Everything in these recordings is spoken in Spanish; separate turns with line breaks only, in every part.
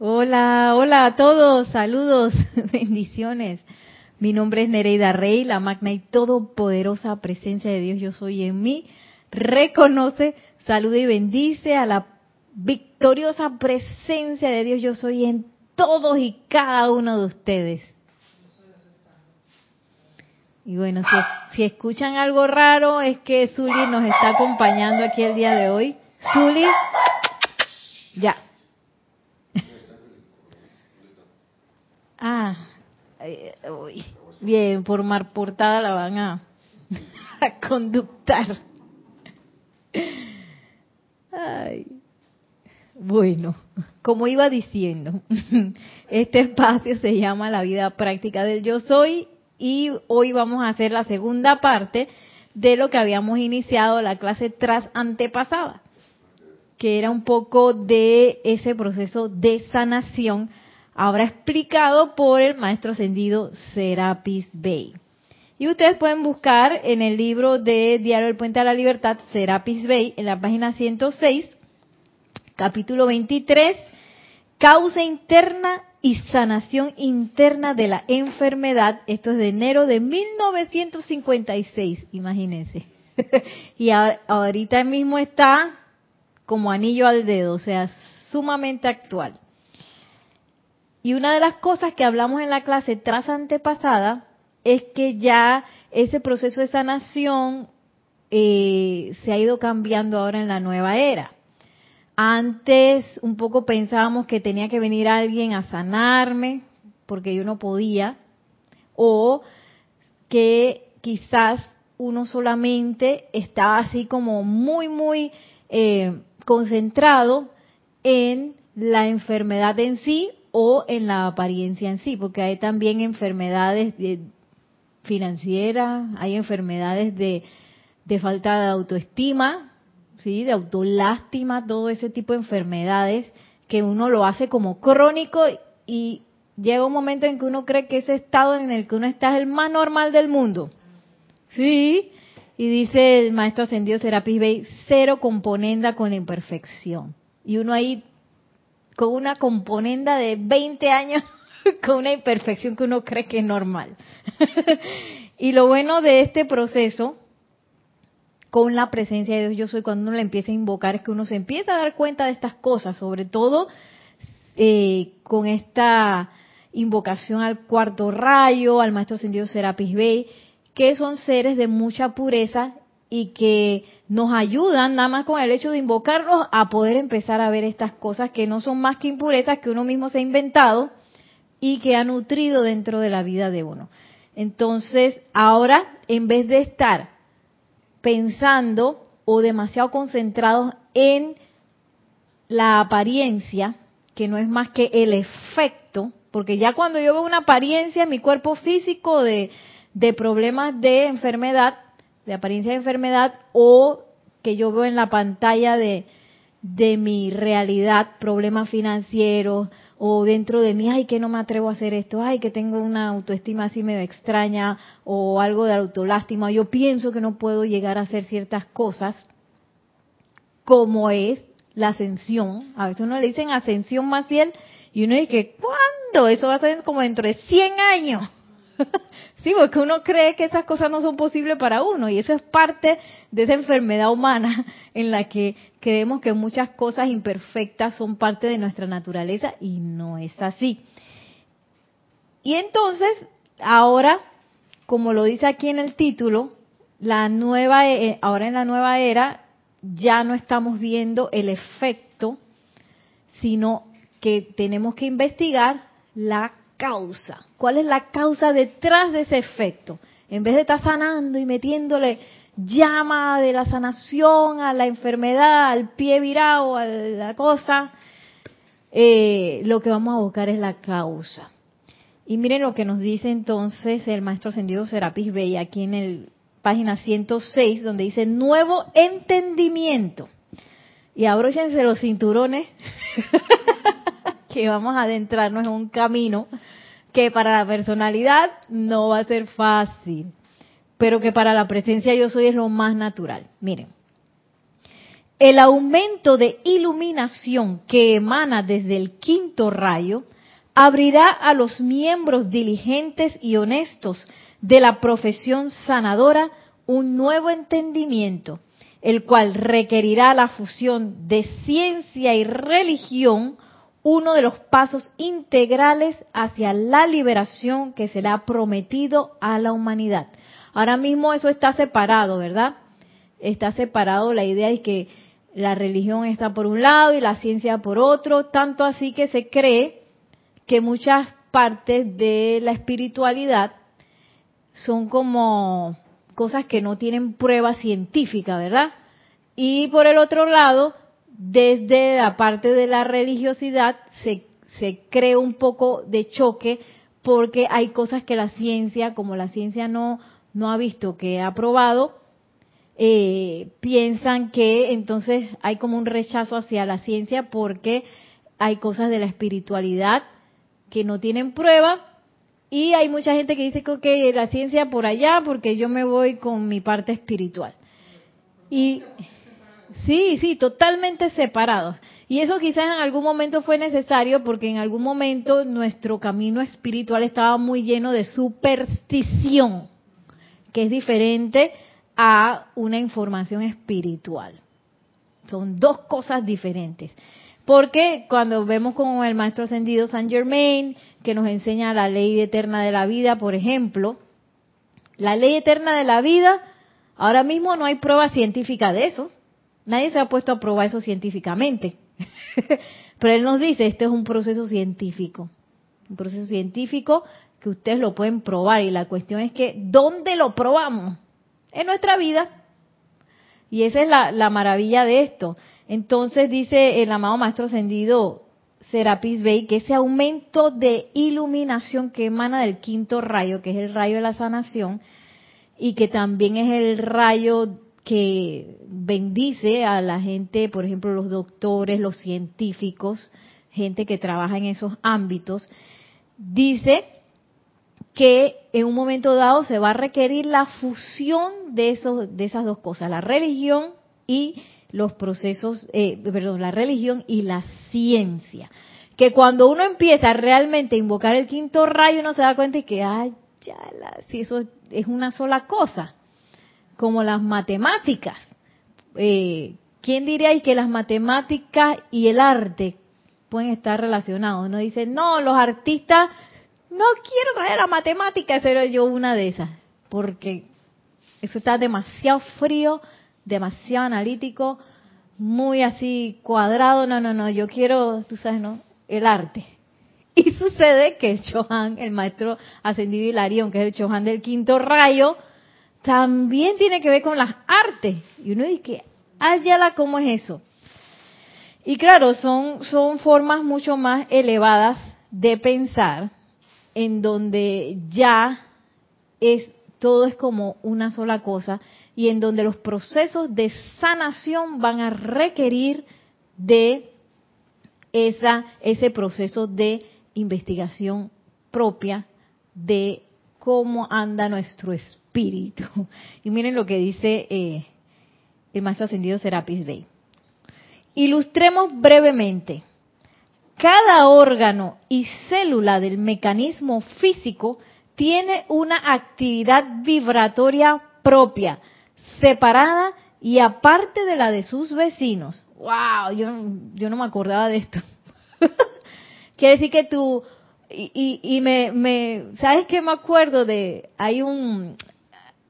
Hola, hola a todos, saludos, bendiciones. Mi nombre es Nereida Rey, la magna y todopoderosa presencia de Dios yo soy en mí. Reconoce, saluda y bendice a la victoriosa presencia de Dios yo soy en todos y cada uno de ustedes. Y bueno, si, si escuchan algo raro es que Zuli nos está acompañando aquí el día de hoy. Zuli, ya. Ah, bien, por mar portada la van a, a conductar. Ay. Bueno, como iba diciendo, este espacio se llama la vida práctica del yo soy y hoy vamos a hacer la segunda parte de lo que habíamos iniciado la clase tras antepasada, que era un poco de ese proceso de sanación, ahora explicado por el maestro ascendido Serapis Bey. Y ustedes pueden buscar en el libro de Diario del Puente a la Libertad, Serapis Bey, en la página 106, capítulo 23, causa interna y sanación interna de la enfermedad. Esto es de enero de 1956, imagínense. y ahorita mismo está como anillo al dedo, o sea, sumamente actual. Y una de las cosas que hablamos en la clase tras antepasada es que ya ese proceso de sanación eh, se ha ido cambiando ahora en la nueva era. Antes un poco pensábamos que tenía que venir alguien a sanarme porque yo no podía, o que quizás uno solamente estaba así como muy, muy eh, concentrado en la enfermedad en sí o en la apariencia en sí, porque hay también enfermedades financieras, hay enfermedades de, falta de autoestima, ¿sí? de autolástima, todo ese tipo de enfermedades que uno lo hace como crónico y llega un momento en que uno cree que ese estado en el que uno está es el más normal del mundo. Sí, y dice el maestro ascendido Serapis Bey, cero componenda con la imperfección. Y uno ahí con una componenda de 20 años con una imperfección que uno cree que es normal. y lo bueno de este proceso con la presencia de Dios yo soy, cuando uno le empieza a invocar, es que uno se empieza a dar cuenta de estas cosas, sobre todo eh, con esta invocación al cuarto rayo, al maestro ascendido Serapis Bey, que son seres de mucha pureza y que nos ayudan nada más con el hecho de invocarlos a poder empezar a ver estas cosas que no son más que impurezas que uno mismo se ha inventado y que ha nutrido dentro de la vida de uno. Entonces, ahora, en vez de estar pensando o demasiado concentrados en la apariencia, que no es más que el efecto, porque ya cuando yo veo una apariencia en mi cuerpo físico de, de problemas de enfermedad, de apariencia de enfermedad, o que yo veo en la pantalla de, de mi realidad, problemas financieros, o dentro de mí, ay, que no me atrevo a hacer esto, ay, que tengo una autoestima así medio extraña, o algo de autolástima, yo pienso que no puedo llegar a hacer ciertas cosas, como es la ascensión. A veces uno le dicen ascensión maciel, y uno dice, ¿cuándo? Eso va a ser como dentro de 100 años. Sí, porque uno cree que esas cosas no son posibles para uno y eso es parte de esa enfermedad humana en la que creemos que muchas cosas imperfectas son parte de nuestra naturaleza y no es así. Y entonces, ahora, como lo dice aquí en el título, la nueva e, eh, ahora en la nueva era ya no estamos viendo el efecto, sino que tenemos que investigar la causa. ¿Cuál es la causa detrás de ese efecto? En vez de estar sanando y metiéndole llama de la sanación a la enfermedad, al pie virado, a la cosa, eh, lo que vamos a buscar es la causa. Y miren lo que nos dice entonces el maestro ascendido Serapis Bey aquí en el página 106, donde dice nuevo entendimiento. Y abróchense los cinturones que vamos a adentrarnos en un camino que para la personalidad no va a ser fácil, pero que para la presencia yo soy es lo más natural. Miren, el aumento de iluminación que emana desde el quinto rayo abrirá a los miembros diligentes y honestos de la profesión sanadora un nuevo entendimiento, el cual requerirá la fusión de ciencia y religión, uno de los pasos integrales hacia la liberación que será prometido a la humanidad. Ahora mismo eso está separado, ¿verdad? Está separado, la idea es que la religión está por un lado y la ciencia por otro, tanto así que se cree que muchas partes de la espiritualidad son como cosas que no tienen prueba científica, ¿verdad? Y por el otro lado, desde la parte de la religiosidad se, se cree un poco de choque porque hay cosas que la ciencia, como la ciencia no, no ha visto que ha probado, eh, piensan que entonces hay como un rechazo hacia la ciencia porque hay cosas de la espiritualidad que no tienen prueba y hay mucha gente que dice que la ciencia por allá porque yo me voy con mi parte espiritual. Y sí, sí, totalmente separados. Y eso quizás en algún momento fue necesario porque en algún momento nuestro camino espiritual estaba muy lleno de superstición, que es diferente a una información espiritual. Son dos cosas diferentes. Porque cuando vemos como el maestro ascendido San Germain, que nos enseña la ley eterna de la vida, por ejemplo, la ley eterna de la vida, ahora mismo no hay prueba científica de eso. Nadie se ha puesto a probar eso científicamente. Pero él nos dice, este es un proceso científico. Un proceso científico que ustedes lo pueden probar. Y la cuestión es que, ¿dónde lo probamos? En nuestra vida. Y esa es la, la maravilla de esto. Entonces dice el amado Maestro Ascendido Serapis Bey que ese aumento de iluminación que emana del quinto rayo, que es el rayo de la sanación, y que también es el rayo que bendice a la gente, por ejemplo, los doctores, los científicos, gente que trabaja en esos ámbitos, dice que en un momento dado se va a requerir la fusión de esos de esas dos cosas, la religión y los procesos, eh, perdón, la religión y la ciencia. Que cuando uno empieza realmente a invocar el quinto rayo, uno se da cuenta de que, ay, ya, si eso es una sola cosa, como las matemáticas. Eh, ¿Quién diría que las matemáticas y el arte pueden estar relacionados? Uno dice, no, los artistas, no quiero traer la matemática, pero yo una de esas, porque eso está demasiado frío, demasiado analítico, muy así cuadrado, no, no, no, yo quiero, tú sabes, ¿no? El arte. Y sucede que el Chohan, el maestro ascendido Hilarión, que es el Chohan del quinto rayo, también tiene que ver con las artes. Y uno dice, la ¿cómo es eso? Y claro, son, son formas mucho más elevadas de pensar, en donde ya es todo es como una sola cosa y en donde los procesos de sanación van a requerir de esa, ese proceso de investigación propia de cómo anda nuestro espíritu. Y miren lo que dice eh, el maestro ascendido Serapis Bey. Ilustremos brevemente. Cada órgano y célula del mecanismo físico tiene una actividad vibratoria propia, separada y aparte de la de sus vecinos. ¡Wow! Yo, yo no me acordaba de esto. Quiere decir que tú, y, y, me, me, ¿sabes qué me acuerdo de? Hay un,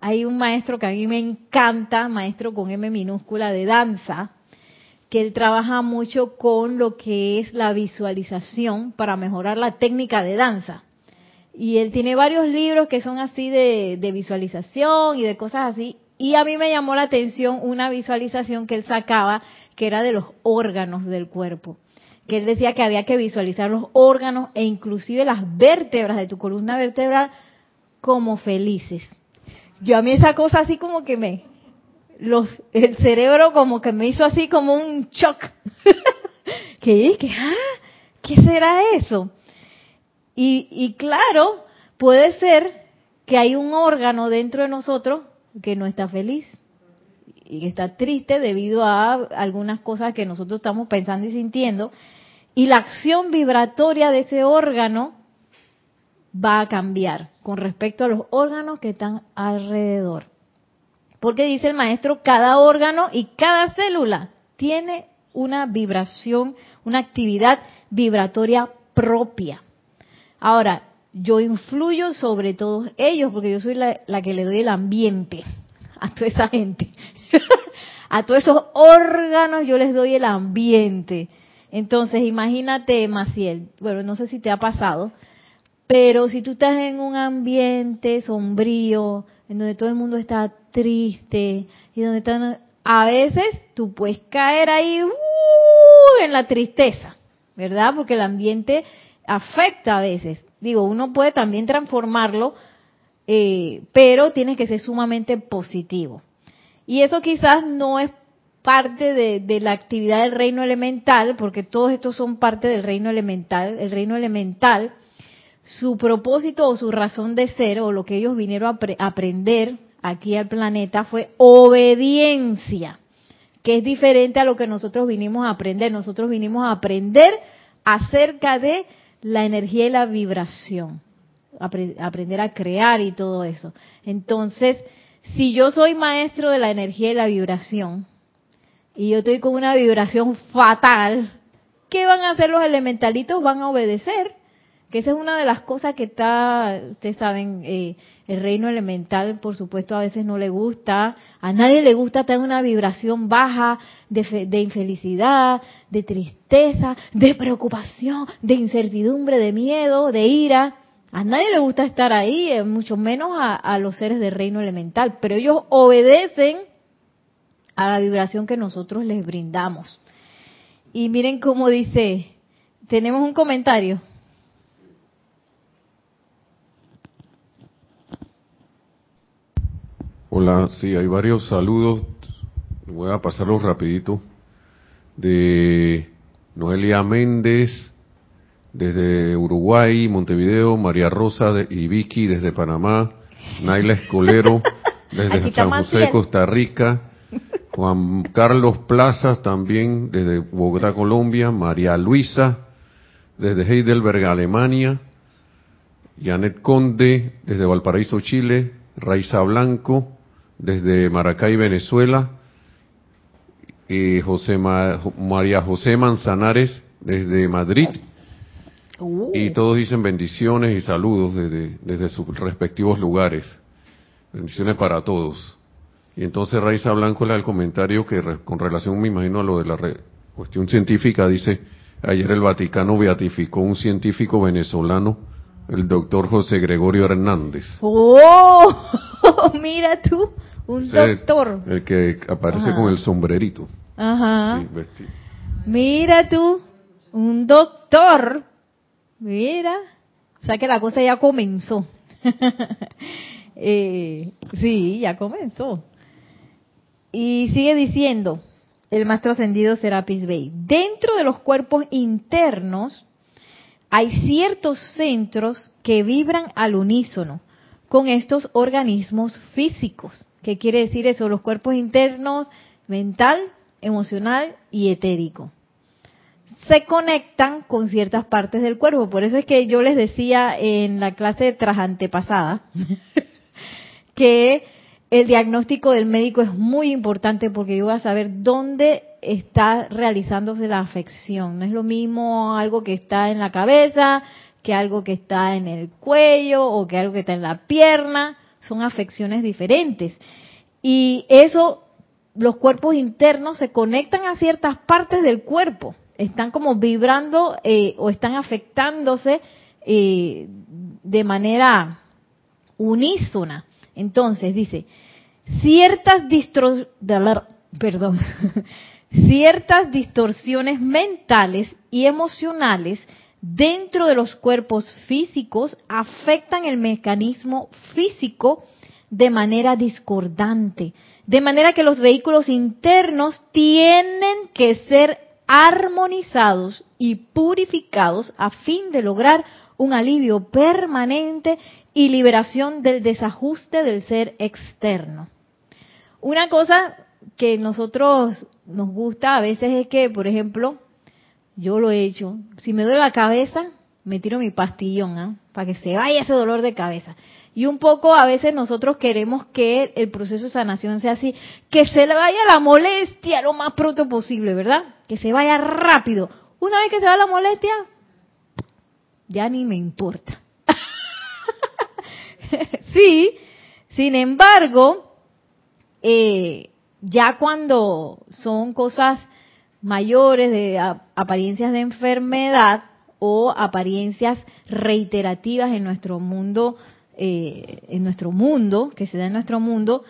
hay un maestro que a mí me encanta, maestro con M minúscula de danza, que él trabaja mucho con lo que es la visualización para mejorar la técnica de danza. Y él tiene varios libros que son así de, de visualización y de cosas así. Y a mí me llamó la atención una visualización que él sacaba, que era de los órganos del cuerpo. Que él decía que había que visualizar los órganos e inclusive las vértebras de tu columna vertebral como felices. Yo a mí esa cosa así como que me, los, el cerebro como que me hizo así como un shock. que, que, ah, ¿qué será eso? Y, y claro, puede ser que hay un órgano dentro de nosotros que no está feliz. y está triste debido a algunas cosas que nosotros estamos pensando y sintiendo. Y la acción vibratoria de ese órgano va a cambiar con respecto a los órganos que están alrededor. Porque dice el maestro, cada órgano y cada célula tiene una vibración, una actividad vibratoria propia. Ahora, yo influyo sobre todos ellos porque yo soy la, que le doy el ambiente a toda esa gente. a todos esos órganos yo les doy el ambiente. Entonces, imagínate, Maciel, bueno, no sé si te ha pasado, pero si tú estás en un ambiente sombrío, en donde todo el mundo está triste, y donde están, a veces tú puedes caer ahí uh, en la tristeza, ¿verdad? Porque el ambiente afecta a veces. Digo, uno puede también transformarlo, eh, pero tiene que ser sumamente positivo. Y eso quizás no es parte de, la actividad del reino elemental, porque todos estos son parte del reino elemental. El reino elemental, su propósito o su razón de ser, o lo que ellos vinieron a aprender aquí al planeta, fue obediencia, que es diferente a lo que nosotros vinimos a aprender. Nosotros vinimos a aprender acerca de la energía y la vibración, aprender a crear y todo eso. Entonces, si yo soy maestro de la energía y la vibración, y yo estoy con una vibración fatal, ¿qué van a hacer los elementalitos? Van a obedecer. Que esa es una de las cosas que está, ustedes saben, eh, el reino elemental, por supuesto, a veces no le gusta. A nadie le gusta tener una vibración baja de, de infelicidad, de tristeza, de preocupación, de incertidumbre, de miedo, de ira. A nadie le gusta estar ahí, eh, mucho menos a los seres del reino elemental. Pero ellos obedecen a la vibración que nosotros les brindamos. Y miren cómo dice, tenemos un comentario.
Hola, sí, hay varios saludos. Voy a pasarlos rapidito. De Noelia Méndez, desde Uruguay, Montevideo, María Rosa y Vicky desde Panamá, Naila Escolero desde San José, Costa Rica, Juan Carlos Plazas también desde Bogotá, Colombia, María Luisa desde Heidelberg, Alemania, Janet Conde desde Valparaíso, Chile, Raiza Blanco, desde Maracay, Venezuela, y José María José Manzanares desde Madrid, uh. y todos dicen bendiciones y saludos desde, desde sus respectivos lugares. Bendiciones para todos. Y entonces Raiza Blanco le da el comentario que con relación, me imagino, a lo de la cuestión científica, dice, ayer el Vaticano beatificó un científico venezolano, el doctor José Gregorio Hernández.
¡Oh! Mira tú, un doctor.
El, que aparece con el sombrerito.
Ajá. Mira tú, un doctor. Mira. O sea que la cosa ya comenzó. eh, sí, ya comenzó. Y sigue diciendo el más trascendido Serapis Bey. Dentro de los cuerpos internos hay ciertos centros que vibran al unísono con estos organismos físicos. ¿Qué quiere decir eso? Los cuerpos internos, mental, emocional y etérico. Se conectan con ciertas partes del cuerpo. Por eso es que yo les decía en la clase tras antepasada que el diagnóstico del médico es muy importante porque yo voy a saber dónde está realizándose la afección. No es lo mismo algo que está en la cabeza, que algo que está en el cuello o que algo que está en la pierna. Son afecciones diferentes. Y eso, los cuerpos internos se conectan a ciertas partes del cuerpo. Están como vibrando eh, o están afectándose eh, de manera unísona. Entonces, dice, ciertas ciertas distorsiones mentales y emocionales dentro de los cuerpos físicos afectan el mecanismo físico de manera discordante, de manera que los vehículos internos tienen que ser armonizados y purificados a fin de lograr un alivio permanente y liberación del desajuste del ser externo. Una cosa que nosotros nos gusta a veces es que, por ejemplo, yo lo he hecho, si me duele la cabeza, me tiro mi pastillón, ¿ah? para que se vaya ese dolor de cabeza. Y un poco a veces nosotros queremos que el proceso de sanación sea así, que se le vaya la molestia lo más pronto posible, ¿verdad? Que se vaya rápido. Una vez que se va la molestia, ya ni me importa. sí, sin embargo, eh, ya cuando son cosas mayores de apariencias de enfermedad o apariencias reiterativas en nuestro mundo, eh, en nuestro mundo, que se da en nuestro mundo,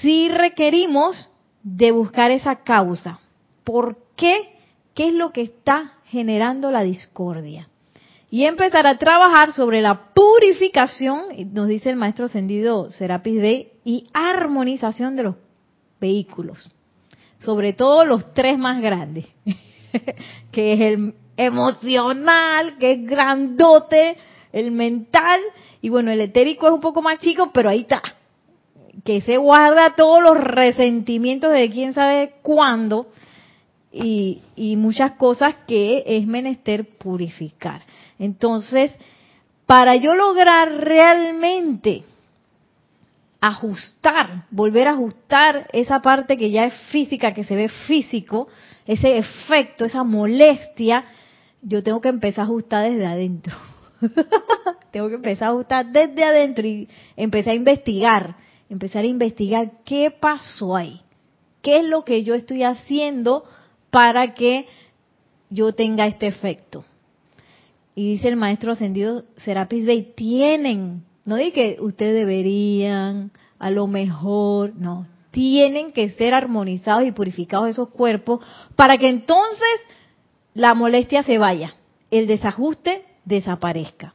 sí requerimos de buscar esa causa. ¿Por qué? ¿Qué es lo que está generando la discordia? Y empezar a trabajar sobre la purificación, nos dice el maestro ascendido Serapis Bey, y armonización de los vehículos. Sobre todo los tres más grandes, que es el emocional, que es grandote, el mental, y bueno, el etérico es un poco más chico, pero ahí está, que se guarda todos los resentimientos de quién sabe cuándo, y, y muchas cosas que es menester purificar. Entonces, para yo lograr realmente ajustar, volver a ajustar esa parte que ya es física, que se ve físico, ese efecto, esa molestia, yo tengo que empezar a ajustar desde adentro. tengo que empezar a ajustar desde adentro y empezar a investigar, empezar a investigar qué pasó ahí, qué es lo que yo estoy haciendo para que yo tenga este efecto. Y dice el maestro ascendido Serapis Bey, tienen, no dice que ustedes deberían, a lo mejor, no, tienen que ser armonizados y purificados esos cuerpos para que entonces la molestia se vaya, el desajuste desaparezca.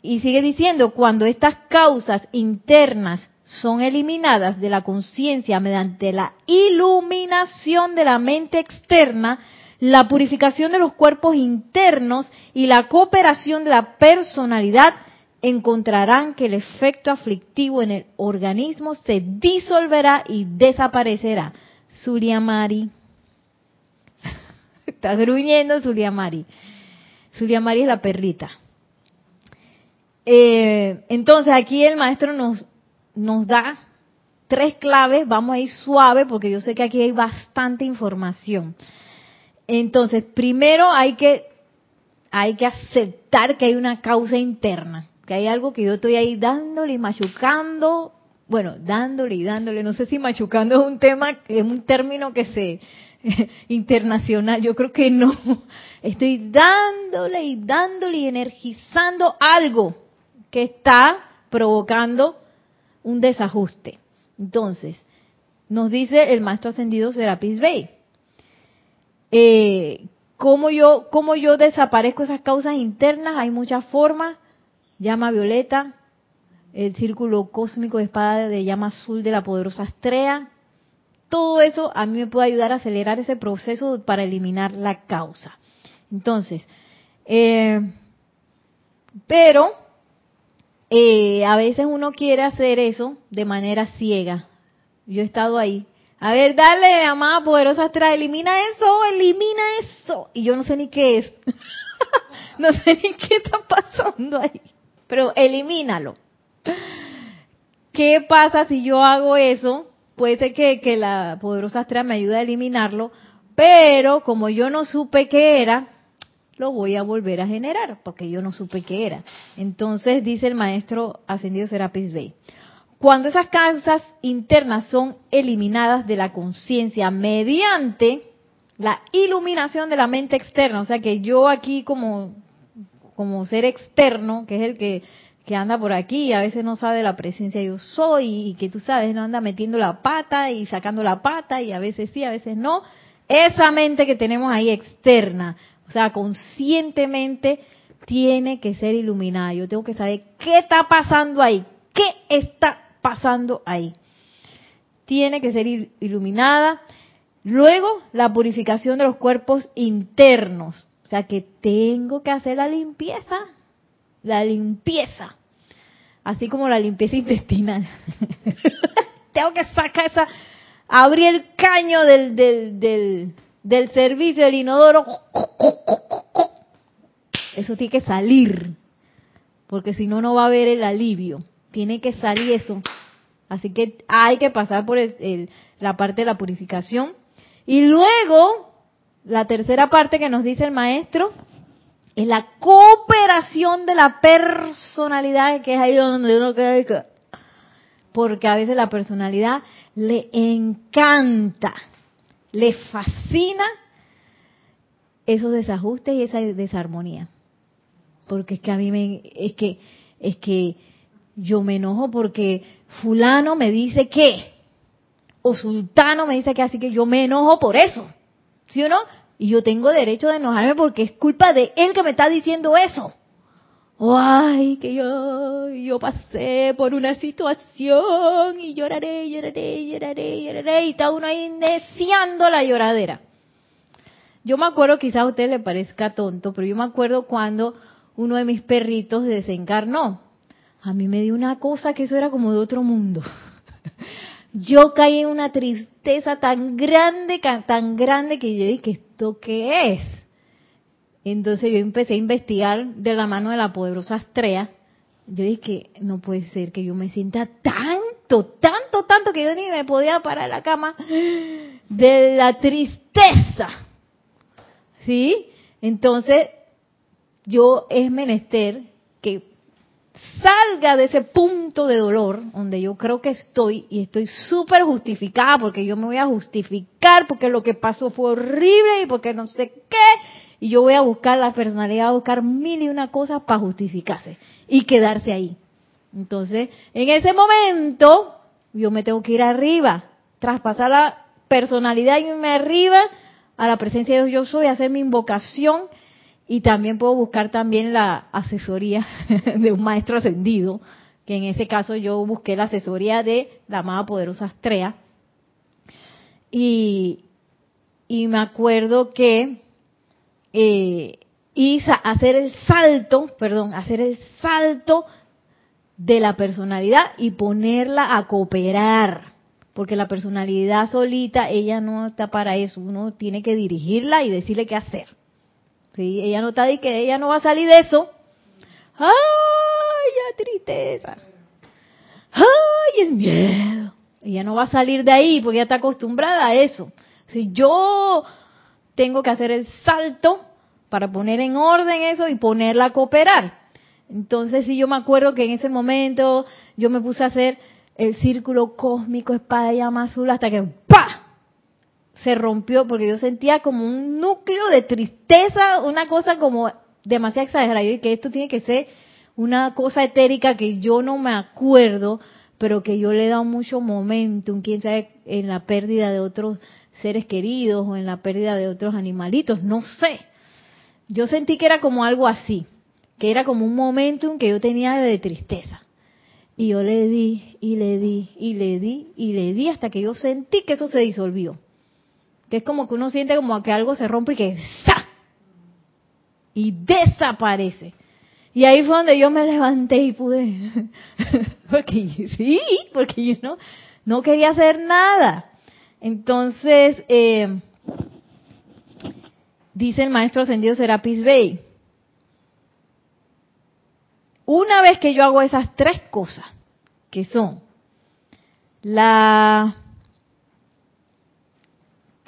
Y sigue diciendo, cuando estas causas internas son eliminadas de la conciencia mediante la iluminación de la mente externa, la purificación de los cuerpos internos y la cooperación de la personalidad encontrarán que el efecto aflictivo en el organismo se disolverá y desaparecerá. Suriamari. Está gruñendo Suriamari. Suriamari es la perrita. Eh, entonces aquí el maestro nos, nos da tres claves. Vamos a ir suave porque yo sé que aquí hay bastante información. Entonces, primero hay que, hay que aceptar que hay una causa interna, que hay algo que yo estoy ahí dándole y machucando, bueno, dándole y dándole, no sé si machucando es un tema, es un término que se, internacional, yo creo que no, estoy dándole y dándole y energizando algo que está provocando un desajuste. Entonces, nos dice el maestro ascendido Serapis Bey, eh, ¿cómo, yo, ¿Cómo yo desaparezco esas causas internas? Hay muchas formas. Llama violeta, el círculo cósmico de espada de llama azul de la poderosa estrella. Todo eso a mí me puede ayudar a acelerar ese proceso para eliminar la causa. Entonces, eh, pero eh, a veces uno quiere hacer eso de manera ciega. Yo he estado ahí. A ver, dale, amada poderosa astral, elimina eso, elimina eso. Y yo no sé ni qué es. no sé ni qué está pasando ahí. Pero elimínalo. ¿Qué pasa si yo hago eso? Puede ser que, que la poderosa astral me ayude a eliminarlo, pero como yo no supe qué era, lo voy a volver a generar, porque yo no supe qué era. Entonces dice el maestro ascendido Serapis Bey, cuando esas causas internas son eliminadas de la conciencia mediante la iluminación de la mente externa, o sea que yo aquí como, como ser externo, que es el que, que anda por aquí y a veces no sabe la presencia yo soy y que tú sabes, no anda metiendo la pata y sacando la pata y a veces sí, a veces no, esa mente que tenemos ahí externa, o sea, conscientemente tiene que ser iluminada. Yo tengo que saber qué está pasando ahí, qué está pasando ahí. Tiene que ser iluminada. Luego, la purificación de los cuerpos internos. O sea que tengo que hacer la limpieza. La limpieza. Así como la limpieza intestinal. tengo que sacar esa abrí el caño del, del, del, del servicio del inodoro. Eso tiene que salir, porque si no, no va a haber el alivio. Tiene que salir eso. Así que hay que pasar por la parte de la purificación. Y luego, la tercera parte que nos dice el maestro, es la cooperación de la personalidad, que es ahí donde uno queda. Porque a veces la personalidad le encanta, le fascina esos desajustes y esa desarmonía. Porque es que a mí me, es que, es que yo me enojo porque fulano me dice que, o sultano me dice que, así que yo me enojo por eso. ¿Sí o no? Y yo tengo derecho de enojarme porque es culpa de él que me está diciendo eso. ay, que yo, yo pasé por una situación y lloraré, lloraré, lloraré, lloraré, y está uno ahí deseando la lloradera. Yo me acuerdo, quizás a usted le parezca tonto, pero yo me acuerdo cuando uno de mis perritos desencarnó. A mí me dio una cosa que eso era como de otro mundo. Yo caí en una tristeza tan grande, tan grande que yo dije, ¿esto qué es? Entonces yo empecé a investigar de la mano de la poderosa Astrea. Yo dije, no puede ser que yo me sienta tanto, tanto, tanto que yo ni me podía parar en la cama de la tristeza. ¿Sí? Entonces, yo es menester salga de ese punto de dolor donde yo creo que estoy y estoy súper justificada porque yo me voy a justificar porque lo que pasó fue horrible y porque no sé qué y yo voy a buscar la personalidad, a buscar mil y una cosas para justificarse y quedarse ahí. Entonces, en ese momento, yo me tengo que ir arriba, traspasar la personalidad y irme arriba a la presencia de Dios yo soy, hacer mi invocación y también puedo buscar también la asesoría de un maestro ascendido, que en ese caso yo busqué la asesoría de la amada poderosa Astrea. Y, y me acuerdo que eh, hacer el salto, perdón, hacer el salto de la personalidad y ponerla a cooperar. Porque la personalidad solita, ella no está para eso. Uno tiene que dirigirla y decirle qué hacer. Sí, ella no está de que ella no va a salir de eso. ¡Ay, ya tristeza! ¡Ay, el miedo! Ella no va a salir de ahí porque ella está acostumbrada a eso. Si yo tengo que hacer el salto para poner en orden eso y ponerla a cooperar. Entonces, si yo me acuerdo que en ese momento yo me puse a hacer el círculo cósmico espada llama azul hasta que ¡pa! Se rompió porque yo sentía como un núcleo de tristeza, una cosa como demasiado exagerada. Y que esto tiene que ser una cosa etérica que yo no me acuerdo, pero que yo le he dado mucho momentum, quién sabe, en la pérdida de otros seres queridos o en la pérdida de otros animalitos, no sé. Yo sentí que era como algo así, que era como un momentum que yo tenía de tristeza. Y yo le di, y le di, y le di, y le di hasta que yo sentí que eso se disolvió que es como que uno siente como que algo se rompe y que ¡sa! y desaparece. Y ahí fue donde yo me levanté y pude, porque sí, porque yo no, no quería hacer nada. Entonces, eh, dice el maestro ascendido Serapis Bey, una vez que yo hago esas tres cosas, que son la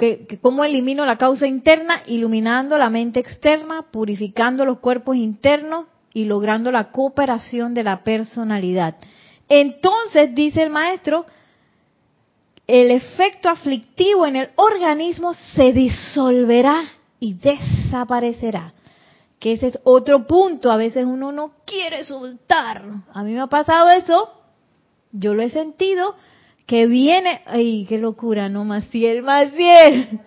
que, cómo elimino la causa interna, iluminando la mente externa, purificando los cuerpos internos y logrando la cooperación de la personalidad. Entonces, dice el maestro, el efecto aflictivo en el organismo se disolverá y desaparecerá. Que ese es otro punto. A veces uno no quiere soltar. A mí me ha pasado eso. Yo lo he sentido que viene, ay, qué locura, no, Maciel, Maciel,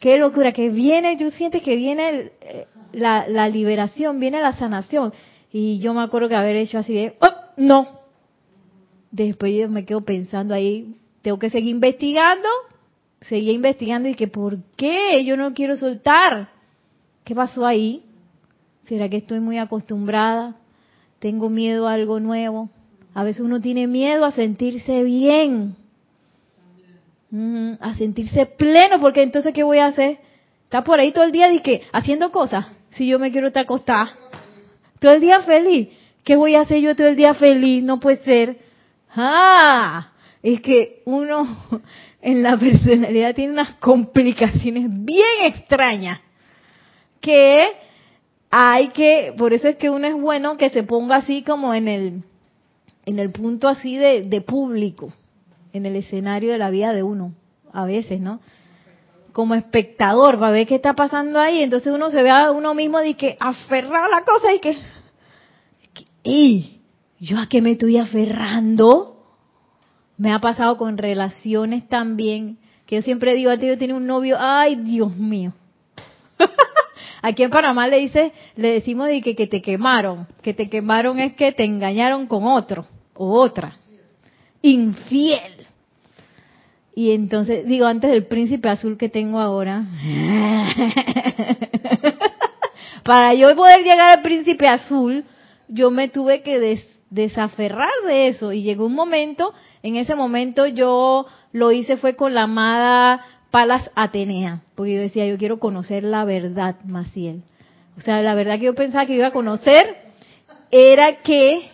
qué locura, que viene, tú sientes que viene eh, la, la liberación, viene la sanación. Y yo me acuerdo que haber hecho así de, oh, no. Después yo me quedo pensando ahí, tengo que seguir investigando, seguía investigando y que, ¿por qué? Yo no quiero soltar. ¿Qué pasó ahí? ¿Será que estoy muy acostumbrada? ¿Tengo miedo a algo nuevo? A veces uno tiene miedo a sentirse bien. Ujú, A sentirse pleno, porque entonces, ¿qué voy a hacer? Está por ahí todo el día que haciendo cosas. Si yo me quiero estar acostada. Todo el día feliz. ¿Qué voy a hacer yo todo el día feliz? No puede ser. Ah, es que uno en la personalidad tiene unas complicaciones bien extrañas que hay que, por eso es que uno es bueno que se ponga así como en el, en el punto así de, de público, en el escenario de la vida de uno, a veces, ¿no? Como espectador, para ver qué está pasando ahí, entonces uno se ve a uno mismo de que aferrado a la cosa y que, ¡y! ¿Yo a qué me estoy aferrando? Me ha pasado con relaciones también, que yo siempre digo, a ti yo tenía un novio, ¡ay, Dios mío! Aquí en Panamá le dice, le decimos de que, que te quemaron, que te quemaron es que te engañaron con otro o otra, infiel. Y entonces, digo, antes del príncipe azul que tengo ahora, para yo poder llegar al príncipe azul, yo me tuve que des- desaferrar de eso. Y llegó un momento, en ese momento yo lo hice fue con la amada Palas Atenea, porque yo decía, yo quiero conocer la verdad, Maciel. O sea, la verdad que yo pensaba que iba a conocer era que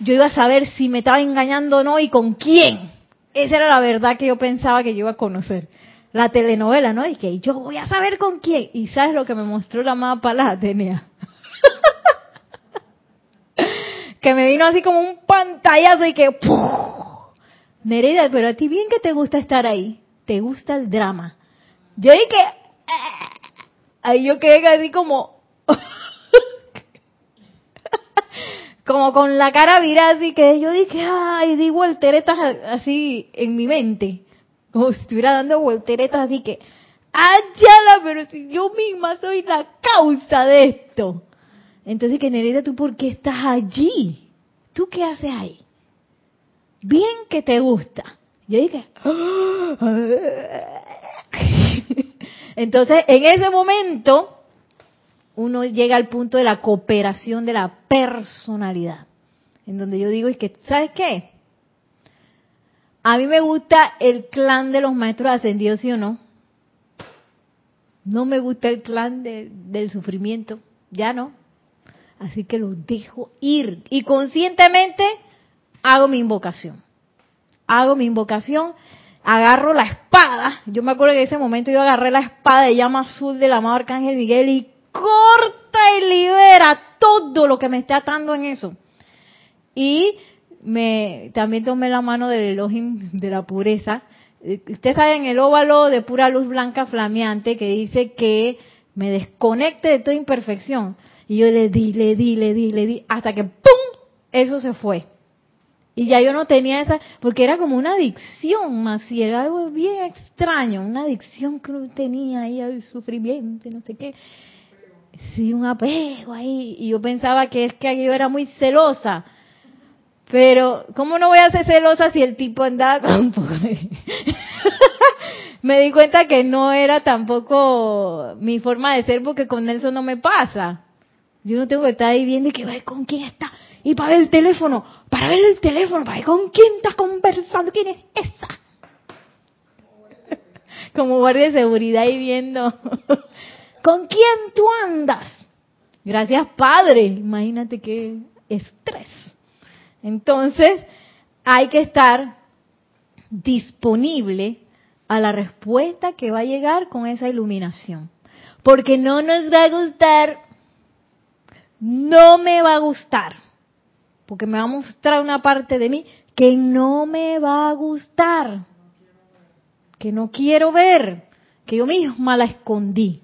yo iba a saber si me estaba engañando o no y con quién. Esa era la verdad que yo pensaba que yo iba a conocer. La telenovela, ¿no? Y que yo voy a saber con quién. Y sabes lo que me mostró la amada Palas Atenea. que me vino así como un pantallazo y que ¡puf! Nereida, pero a ti bien que te gusta estar ahí, te gusta el drama. Yo dije, "Ah". ahí yo quedé así como, como con la cara virada, así que yo dije, ay, di volteretas así en mi mente, como si estuviera dando volteretas así que, ayala, pero si yo misma soy la causa de esto. Entonces, que Nereida, ¿tú por qué estás allí? ¿Tú qué haces ahí? Bien que te gusta. Yo dije, entonces en ese momento uno llega al punto de la cooperación de la personalidad, en donde yo digo, es que, ¿sabes qué? A mí me gusta el clan de los maestros ascendidos, ¿sí o no? No me gusta el clan de- del sufrimiento, ya no. Así que los dejo ir y conscientemente hago mi invocación. Hago mi invocación, agarro la espada. Yo me acuerdo que en ese momento yo agarré la espada de llama azul del amado Arcángel Miguel y corta y libera todo lo que me esté atando en eso. Y me también tomé la mano del Elohim de la pureza. Ustedes saben el óvalo de pura luz blanca flameante que dice que me desconecte de toda imperfección. Y yo le di, le di, le di, le di, hasta que ¡pum! Eso se fue. Y ya yo no tenía esa, porque era como una adicción más, y era algo bien extraño, una adicción que uno tenía ahí al sufrimiento, no sé qué. Sí, un apego ahí. Y yo pensaba que es que yo era muy celosa. Pero, ¿cómo no voy a ser celosa si el tipo andaba con... me di cuenta que no era tampoco mi forma de ser porque con Nelson no me pasa. Yo no tengo que estar ahí viendo y que ver con quién está. Y para ver el teléfono, para ver el teléfono, para ver con quién estás conversando, quién es esa. Como guardia de seguridad ahí viendo. ¿Con quién tú andas? Gracias, Padre. Imagínate qué estrés. Entonces, hay que estar disponible a la respuesta que va a llegar con esa iluminación. Porque no nos va a gustar, no me va a gustar, porque me va a mostrar una parte de mí que no me va a gustar, que no quiero ver, que yo misma la escondí.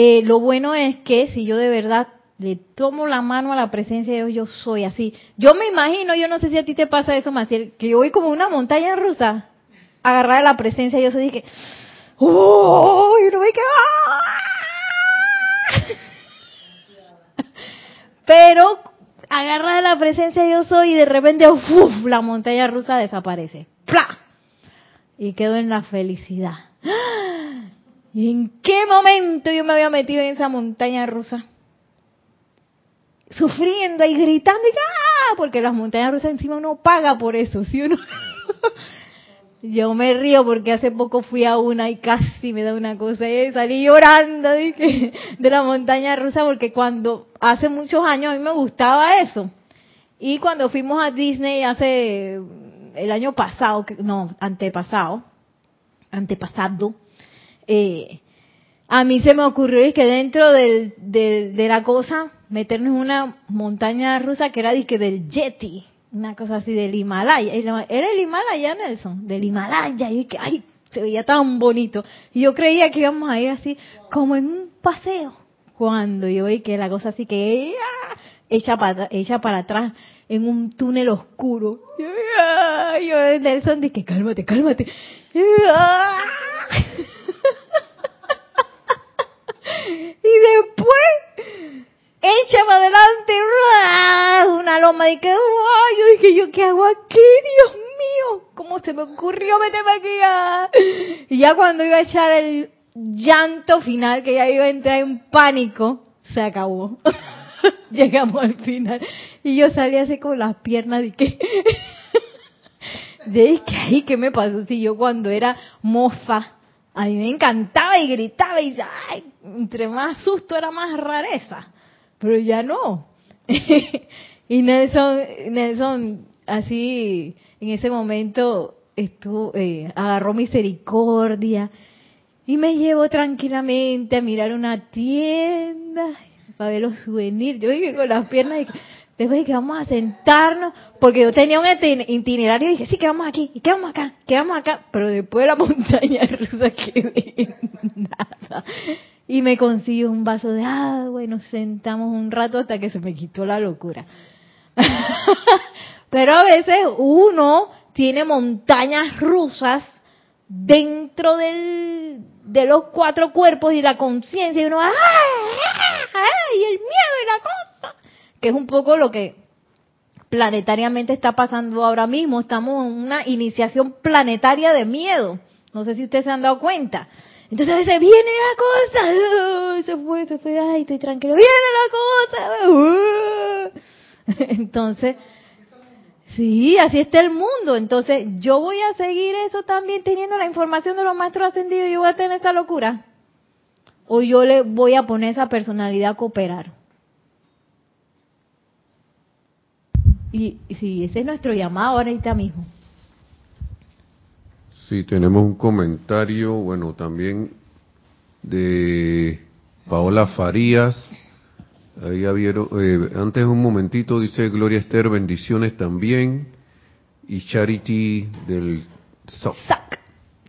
Eh, lo bueno es que si yo de verdad le tomo la mano a la presencia de Dios, yo soy así. Yo me imagino, yo no sé si a ti te pasa eso, Maciel, que yo voy como una montaña rusa, agarrada a la presencia, yo de que, ¡oh! Y no me que, ¡ah! Pero agarrada a la presencia yo soy y de repente, ¡uf! La montaña rusa desaparece. ¡Pla! Y quedo en la felicidad. ¿Y en qué momento yo me había metido en esa montaña rusa? Sufriendo y gritando y ¡ah! Porque las montañas rusas encima uno paga por eso, ¿sí o no? Yo me río porque hace poco fui a una y casi me da una cosa y salí llorando de la montaña rusa porque cuando hace muchos años a mí me gustaba eso. Y cuando fuimos a Disney hace el año pasado, no, antepasado, antepasado, eh, a mí se me ocurrió que dentro del, de la cosa meternos en una montaña rusa que era que del Yeti, una cosa así del Himalaya. Era el Himalaya, Nelson, del Himalaya. Y que, ay, se veía tan bonito. Y yo creía que íbamos a ir así, como en un paseo. Cuando yo vi que la cosa así que ella para, para atrás en un túnel oscuro. Yo, yo Nelson dije, cálmate, cálmate. Y después echa adelante, una loma y que, yo dije, ¿yo qué hago aquí? Dios mío, ¿cómo se me ocurrió meterme aquí? Y ya cuando iba a echar el llanto final, que ya iba a entrar en pánico, se acabó. Llegamos al final. Y yo salí así con las piernas y que... de que ahí, ¿qué me pasó? Si yo cuando era moza, a mí me encantaba y gritaba y ay, entre más susto era más rareza pero ya no. y Nelson, Nelson, así, en ese momento, estuvo, eh, agarró misericordia y me llevó tranquilamente a mirar una tienda para ver los souvenirs. Yo dije con las piernas y después que vamos a sentarnos, porque yo tenía un itinerario y dije, sí, que vamos aquí, y que vamos acá, que vamos acá, pero después de la montaña rusa que nada. Y me consiguió un vaso de agua y nos sentamos un rato hasta que se me quitó la locura. Pero a veces uno tiene montañas rusas dentro del, de los cuatro cuerpos y la conciencia y uno, ¡ay, ay, el miedo y la cosa! Que es un poco lo que planetariamente está pasando ahora mismo. Estamos en una iniciación planetaria de miedo. No sé si ustedes se han dado cuenta. Entonces a viene la cosa, se fue, se fue, ay, estoy tranquilo, viene la cosa. Entonces, sí, así está el mundo. Entonces, yo voy a seguir eso también teniendo la información de los maestros ascendidos yo voy a tener esa locura. O yo le voy a poner esa personalidad a cooperar. Y sí, ese es nuestro llamado ahorita mismo.
Sí, tenemos un comentario, bueno, también de Paola Farías. Ahí vieron, eh, antes un momentito dice Gloria Esther, bendiciones también. Y Charity del SOC.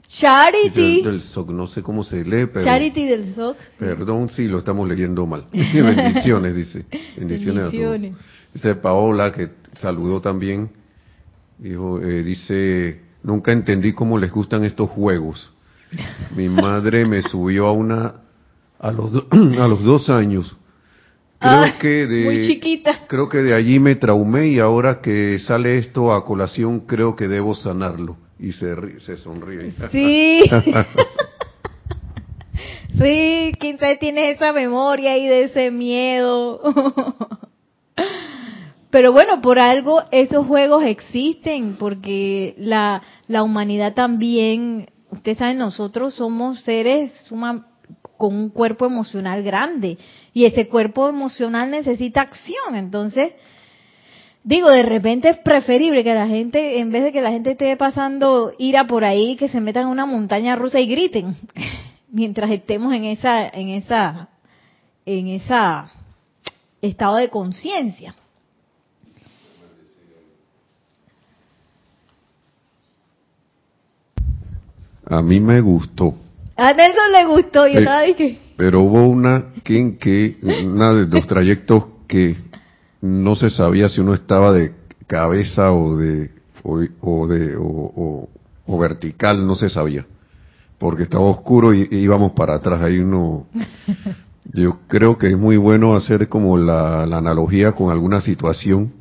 Charity.
Del, SOC, no sé cómo se lee, pero.
Charity del SOC.
Perdón, sí, lo estamos leyendo mal. bendiciones, dice. Bendiciones, a todos. Dice Paola, que saludó también. Dijo, eh, dice Nunca entendí cómo les gustan estos juegos. Mi madre me subió a una a los a los dos años. Creo que de
muy chiquita.
creo que de allí me traumé y ahora que sale esto a colación creo que debo sanarlo y se se sonríe.
Sí. sí, quién sabe tiene esa memoria y de ese miedo. Pero bueno, por algo esos juegos existen, porque la, la humanidad también, ustedes saben, nosotros somos seres con un cuerpo emocional grande y ese cuerpo emocional necesita acción. Entonces, digo, de repente es preferible que la gente, en vez de que la gente esté pasando ira por ahí, que se metan en una montaña rusa y griten, mientras estemos en esa, en esa, en esa estado de conciencia.
A mí me gustó.
A Nelson le gustó, yo estaba
Pero hubo una que, que, una de los trayectos que no se sabía si uno estaba de cabeza o de o, de o, vertical, no se sabía, porque estaba oscuro y, íbamos para atrás. Ahí uno, yo creo que es muy bueno hacer como la analogía con alguna situación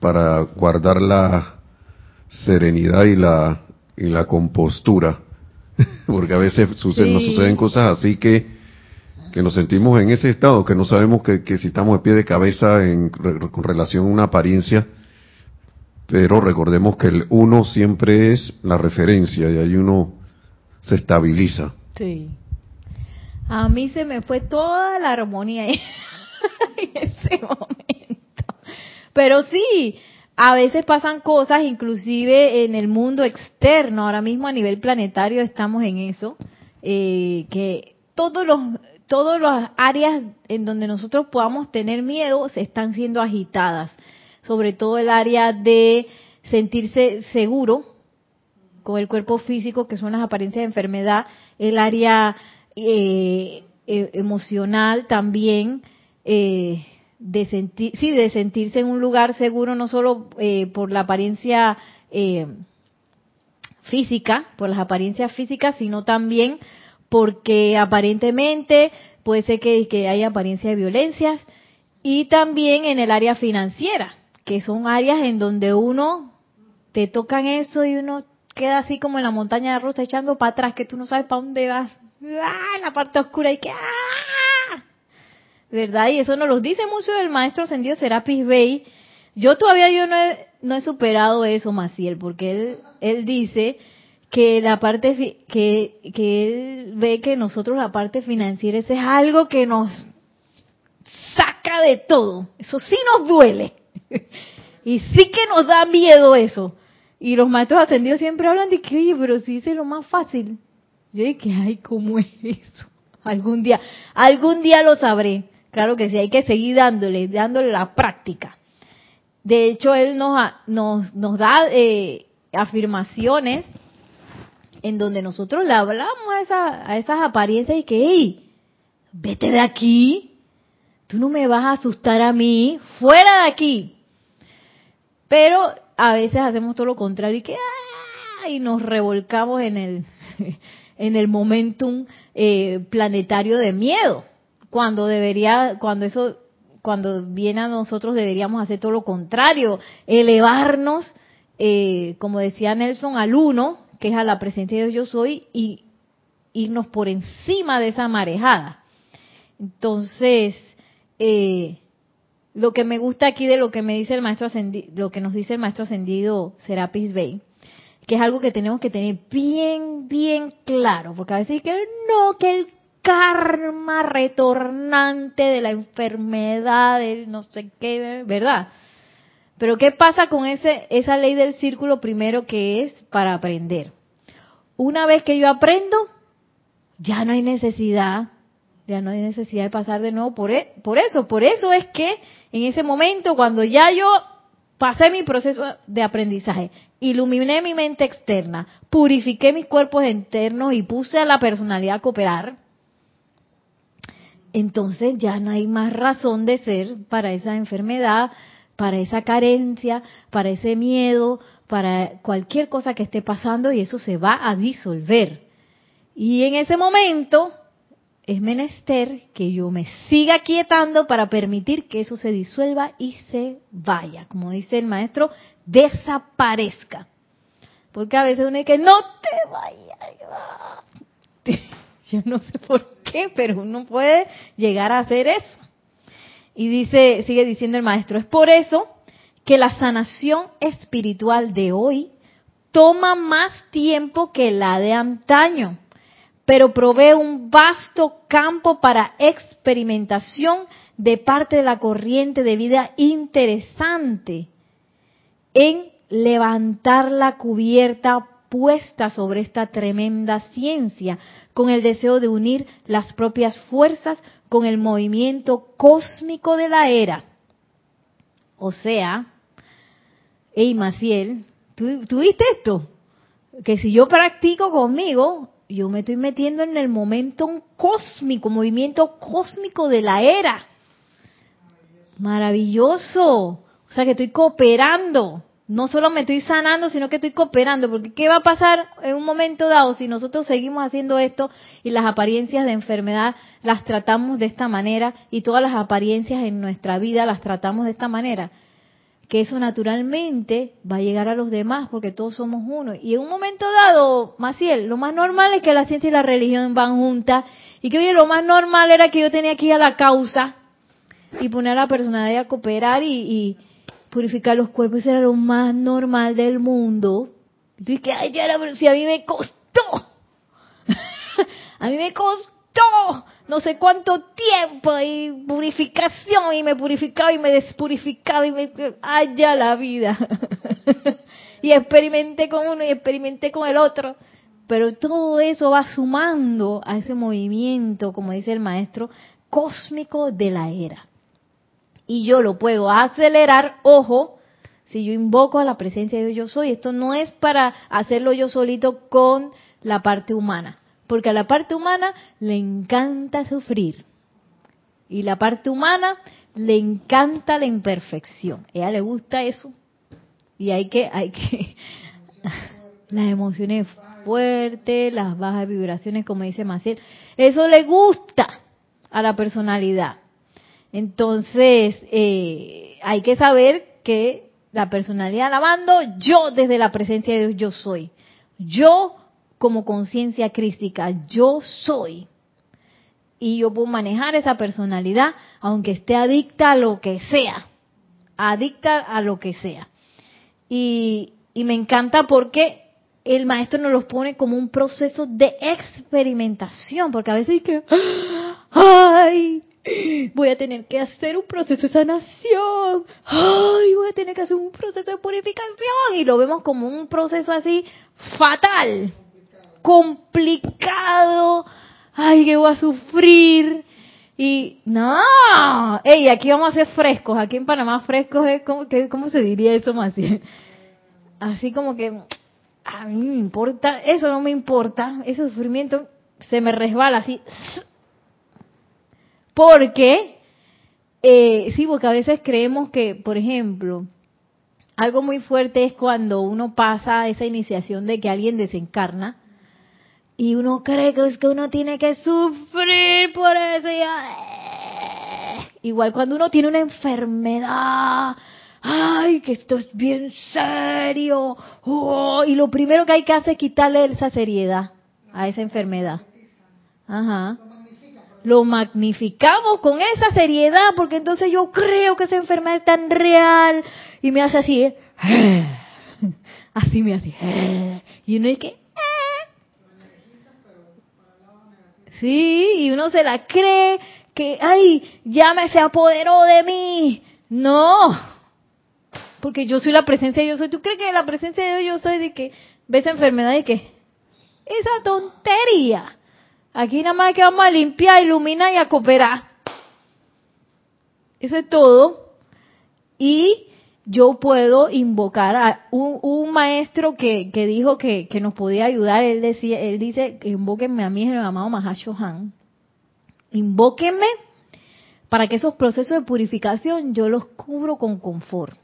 para guardar la serenidad y la y la compostura, porque a veces suceden, nos suceden cosas así que, que nos sentimos en ese estado, que no sabemos que, si estamos de pie de cabeza en, con relación a una apariencia, pero recordemos que el uno siempre es la referencia y ahí uno se estabiliza.
Sí. A mí se me fue toda la armonía en ese momento. Pero sí, a veces pasan cosas, inclusive en el mundo externo, ahora mismo a nivel planetario estamos en eso, eh, que todos los todas las áreas en donde nosotros podamos tener miedo se están siendo agitadas, sobre todo el área de sentirse seguro con el cuerpo físico, que son las apariencias de enfermedad, el área eh, e, emocional también, eh, de sentir, sí, de sentirse en un lugar seguro, no solo eh, por la apariencia física, por las apariencias físicas, sino también porque aparentemente puede ser que, que haya apariencia de violencias y también en el área financiera, que son áreas en donde uno te tocan eso y uno queda así como en la montaña de rosa echando para atrás, que tú no sabes para dónde vas, ¡Ah! en la parte oscura y que ¡ah! ¿Verdad? Y eso nos lo dice mucho el maestro ascendido Serapis Bey. Yo todavía yo no he, no he superado eso, Maciel, porque él, él dice que la parte que, que él ve que nosotros la parte financiera es algo que nos saca de todo. Eso sí nos duele. y sí que nos da miedo eso. Y los maestros ascendidos siempre hablan de que, oye, pero si es lo más fácil. Yo que ay, ¿cómo es eso? Algún día, algún día lo sabré. Claro que sí, hay que seguir dándole, dándole la práctica. De hecho, él nos, nos, nos da eh, afirmaciones en donde nosotros le hablamos a, esas apariencias y que, hey, vete de aquí, tú no me vas a asustar a mí, fuera de aquí. Pero a veces hacemos todo lo contrario y que, y nos revolcamos en el, en el momentum eh, planetario de miedo, cuando debería, cuando eso, cuando viene a nosotros deberíamos hacer todo lo contrario, elevarnos, eh, como decía Nelson, al uno, que es a la presencia de Dios yo soy, y irnos por encima de esa marejada. Entonces, eh, lo que me gusta aquí de lo que me dice el maestro ascendido, lo que nos dice el maestro ascendido Serapis Bey, que es algo que tenemos que tener bien, bien claro, porque a veces que no, que el karma retornante de la enfermedad, no sé qué, ¿verdad? Pero ¿qué pasa con ese, esa ley del círculo primero que es para aprender? Una vez que yo aprendo, ya no hay necesidad, ya no hay necesidad de pasar de nuevo por, e, por eso. Por eso es que en ese momento, cuando ya yo pasé mi proceso de aprendizaje, iluminé mi mente externa, purifiqué mis cuerpos internos y puse a la personalidad a cooperar, entonces ya no hay más razón de ser para esa enfermedad, para esa carencia, para ese miedo, para cualquier cosa que esté pasando y eso se va a disolver. Y en ese momento es menester que yo me siga quietando para permitir que eso se disuelva y se vaya. Como dice el maestro, desaparezca. Porque a veces uno dice, no te vayas. Yo no sé por qué, pero uno puede llegar a hacer eso. Y dice, sigue diciendo el maestro, es por eso que la sanación espiritual de hoy toma más tiempo que la de antaño, pero provee un vasto campo para experimentación de parte de la corriente de vida interesante en levantar la cubierta puesta sobre esta tremenda ciencia, con el deseo de unir las propias fuerzas con el movimiento cósmico de la era. O sea, hey Maciel, ¿tú, viste esto? Que si yo practico conmigo, yo me estoy metiendo en el momento cósmico, movimiento cósmico de la era. Maravilloso. O sea que estoy cooperando no solo me estoy sanando, sino que estoy cooperando, porque ¿qué va a pasar en un momento dado si nosotros seguimos haciendo esto y las apariencias de enfermedad las tratamos de esta manera y todas las apariencias en nuestra vida las tratamos de esta manera? Que eso naturalmente va a llegar a los demás porque todos somos uno. Y en un momento dado, Maciel, lo más normal es que la ciencia y la religión van juntas y que oye, lo más normal era que yo tenía que ir a la causa y poner a la personalidad a cooperar y purificar los cuerpos, era lo más normal del mundo. Y que, ay, ya era, si a mí me costó, a mí me costó no sé cuánto tiempo y purificación y me purificaba y me despurificaba y me allá la vida. y experimenté con uno y experimenté con el otro. Pero todo eso va sumando a ese movimiento, como dice el maestro, cósmico de la era. Y yo lo puedo acelerar, ojo, si yo invoco a la presencia de Dios yo soy. Esto no es para hacerlo yo solito con la parte humana porque a la parte humana le encanta sufrir. Y la parte humana le encanta la imperfección. A ella le gusta eso. Y hay que, hay que, las emociones fuertes, las bajas vibraciones, como dice Maciel, eso le gusta a la personalidad. Entonces, eh, hay que saber que la personalidad alabando, yo desde la presencia de Dios, yo soy. Yo como conciencia crística, yo soy. Y yo puedo manejar esa personalidad aunque esté adicta a lo que sea. Adicta a lo que sea. Y, y me encanta porque el maestro nos los pone como un proceso de experimentación, porque a veces hay que, ay, voy a tener que hacer un proceso de sanación, ay, voy a tener que hacer un proceso de purificación, y lo vemos como un proceso así fatal complicado, ay, que voy a sufrir. Y no, ey, aquí vamos a ser frescos, aquí en Panamá frescos es como que, ¿cómo se diría eso más? Así como que a mí me importa, eso no me importa, ese sufrimiento se me resbala así. Porque, eh, sí, porque a veces creemos que, por ejemplo, algo muy fuerte es cuando uno pasa esa iniciación de que alguien desencarna y uno cree que es que uno tiene que sufrir por eso. Igual cuando uno tiene una enfermedad, ay, que esto es bien serio. Oh, y lo primero que hay que hacer es quitarle esa seriedad a esa enfermedad. Ajá. Lo magnificamos con esa seriedad porque entonces yo creo que esa enfermedad es tan real y me hace así, ¿eh? así me hace. ¿eh? Y uno es que, Sí, y uno se la cree que, ay, ya me se apoderó de mí. No, porque yo soy la presencia de Dios soy. ¿Tú crees que la presencia de Dios yo soy de que ves enfermedad y que esa tontería? Aquí nada más que vamos a limpiar, iluminar y a cooperar. Eso es todo. Y yo puedo invocar a un, maestro que, dijo que, nos podía ayudar. Él decía, él dice, invóquenme a mí, el amado Mahashohan. Invóquenme para que esos procesos de purificación yo los cubro con confort.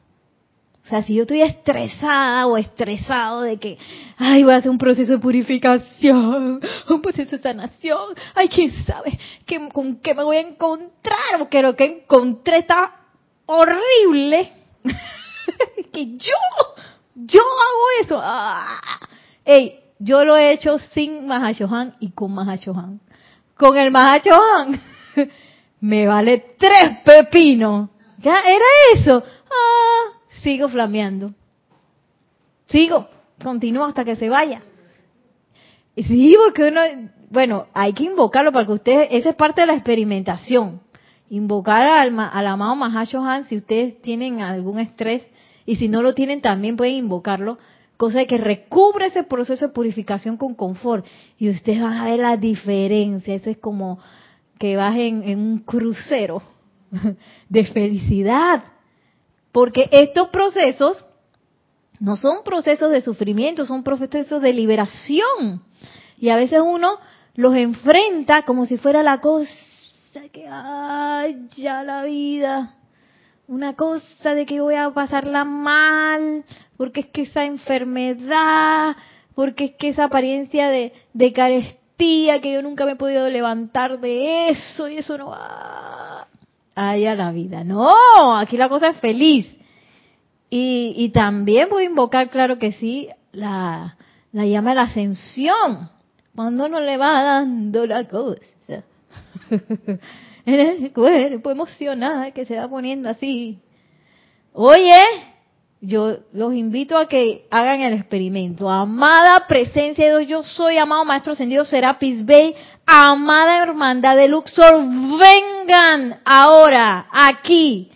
O sea, si yo estoy estresada o estresado de que, ay, voy a hacer un proceso de purificación, un proceso de sanación, ay, quién sabe con qué me voy a encontrar, porque lo que encontré está horrible que yo, yo hago eso. Ah. Ey, yo lo he hecho sin Mahashohan y con Mahashohan. Con el Mahashohan me vale tres pepinos. ¿Ya era eso? Ah, sigo flameando. Sigo, continúo hasta que se vaya. Sí, porque uno, bueno, hay que invocarlo para que ustedes, esa es parte de la experimentación. Invocar al, al amado Mahashohan si ustedes tienen algún estrés y si no lo tienen también pueden invocarlo, cosa de que recubre ese proceso de purificación con confort y ustedes van a ver la diferencia, eso es como que vas en, un crucero de felicidad, porque estos procesos no son procesos de sufrimiento, son procesos de liberación. Y a veces uno los enfrenta como si fuera la cosa que, ay, ya la vida, una cosa de que voy a pasarla mal, porque es que esa enfermedad, porque es que esa apariencia de, de carestía, que yo nunca me he podido levantar de eso y eso no va allá la vida. No, aquí la cosa es feliz. Y, y también puedo invocar, claro que sí, la, la llama de la ascensión, cuando no le va dando la cosa. en el cuerpo emocional que se va poniendo así. Oye, yo los invito a que hagan el experimento. Amada presencia de Dios, yo soy amado Maestro Ascendido Serapis Bay, amada hermandad de Luxor, vengan ahora aquí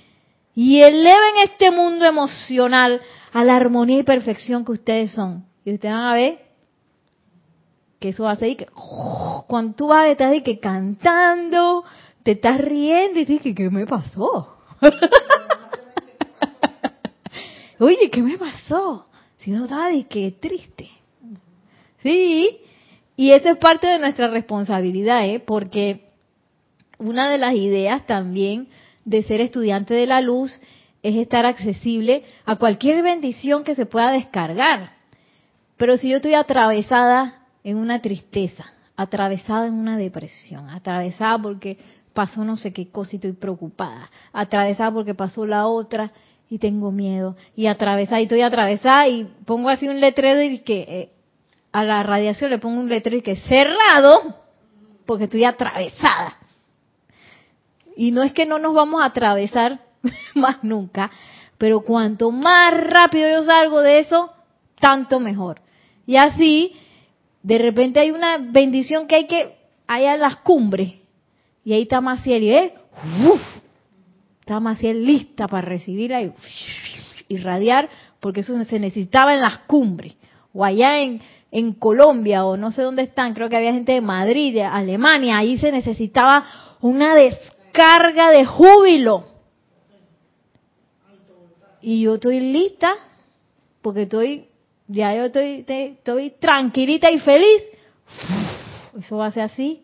y eleven este mundo emocional a la armonía y perfección que ustedes son. Y ustedes van a ver que eso a ser que cuando tú vas detrás de que cantando, te estás riendo y dices, ¿qué me pasó? Oye, ¿qué me pasó? Si no estaba de que triste. Sí, y eso es parte de nuestra responsabilidad, ¿eh? Porque una de las ideas también de ser estudiante de la luz es estar accesible a cualquier bendición que se pueda descargar. Pero si yo estoy atravesada en una tristeza, atravesada en una depresión, atravesada porque pasó no sé qué cosa y estoy preocupada, atravesada porque pasó la otra y tengo miedo, y atravesada y estoy atravesada y pongo así un letrero y que eh, a la radiación le pongo un letrero y que cerrado porque estoy atravesada. Y no es que no nos vamos a atravesar más nunca, pero cuanto más rápido yo salgo de eso, tanto mejor. Y así, de repente hay una bendición que hay que, allá en las cumbres, y ahí está Maciel, y ¿eh? Uf, está Maciel lista para recibirla y irradiar, porque eso se necesitaba en las cumbres, o allá en, en Colombia, o no sé dónde están, creo que había gente de Madrid, de Alemania, ahí se necesitaba una descarga de júbilo. Y yo estoy lista, porque estoy ya yo estoy, estoy tranquilita y feliz. Eso va a ser así,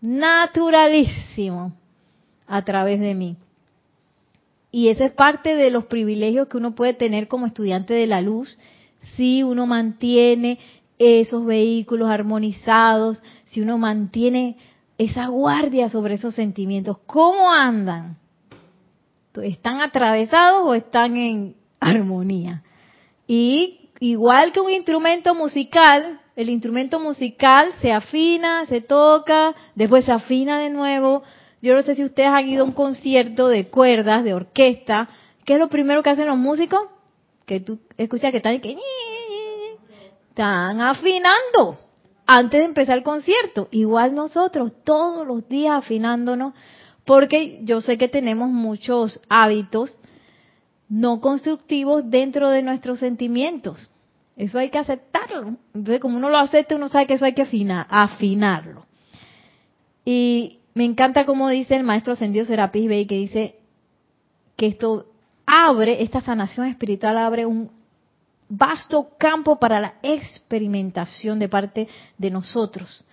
naturalísimo, a través de mí. Y ese es parte de los privilegios que uno puede tener como estudiante de la luz, si uno mantiene esos vehículos armonizados, si uno mantiene esa guardia sobre esos sentimientos. ¿Cómo andan? ¿Están atravesados o están en armonía? Y igual que un instrumento musical, el instrumento musical se afina, se toca, después se afina de nuevo. Yo no sé si ustedes han ido a un concierto de cuerdas, de orquesta. ¿Qué es lo primero que hacen los músicos? Que tú escuchas que están, que, están afinando antes de empezar el concierto. Igual nosotros, todos los días afinándonos, porque yo sé que tenemos muchos hábitos no constructivos dentro de nuestros sentimientos. Eso hay que aceptarlo. Entonces, como uno lo acepta, uno sabe que eso hay que afinar, afinarlo. Y me encanta como dice el maestro ascendido Serapis Bey, que dice que esto abre, esta sanación espiritual abre un vasto campo para la experimentación de parte de nosotros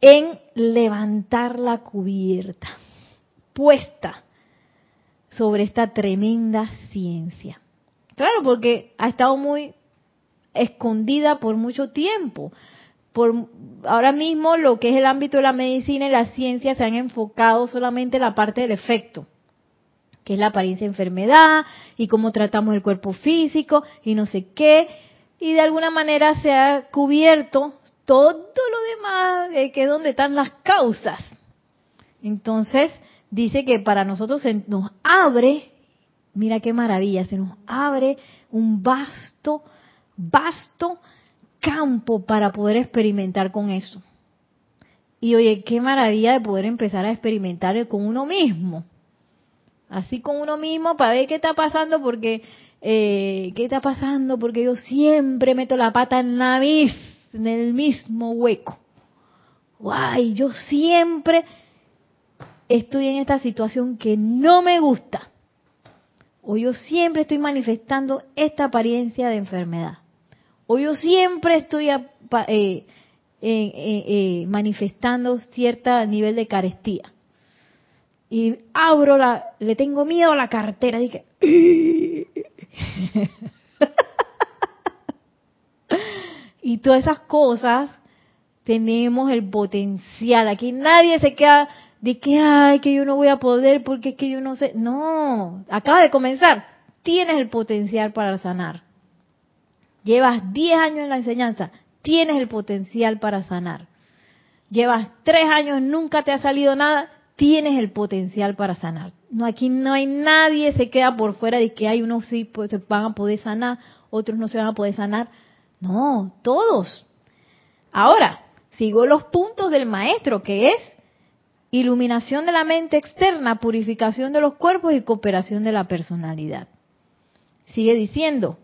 en levantar la cubierta puesta sobre esta tremenda ciencia. Claro, porque ha estado muy escondida por mucho tiempo. Por, ahora mismo lo que es el ámbito de la medicina y la ciencia se han enfocado solamente en la parte del efecto, que es la apariencia de enfermedad y cómo tratamos el cuerpo físico y no sé qué. Y de alguna manera se ha cubierto todo lo demás, que es donde están las causas. Entonces, dice que para nosotros se nos abre, mira qué maravilla, se nos abre un vasto, vasto campo para poder experimentar con eso. Y oye, qué maravilla de poder empezar a experimentar con uno mismo. Así con uno mismo para ver qué está pasando, porque, eh, qué está pasando, porque yo siempre meto la pata en la mis, en el mismo hueco. Guay, yo siempre estoy en esta situación que no me gusta, o yo siempre estoy manifestando esta apariencia de enfermedad, o yo siempre estoy eh, eh, eh, manifestando cierto nivel de carestía. Y abro la, le tengo miedo a la cartera, dije, y todas esas cosas tenemos el potencial. Aquí nadie se queda de que, ay, que yo no voy a poder porque es que yo no sé. No, acaba de comenzar. Tienes el potencial para sanar. Llevas 10 años en la enseñanza. Tienes el potencial para sanar. Llevas 3 años, nunca te ha salido nada. tienes el potencial para sanar. No, aquí no hay nadie se queda por fuera de que hay unos sí se van a poder sanar, otros no se van a poder sanar. No, todos. Ahora, sigo los puntos del maestro, que es iluminación de la mente externa, purificación de los cuerpos y cooperación de la personalidad. Sigue diciendo,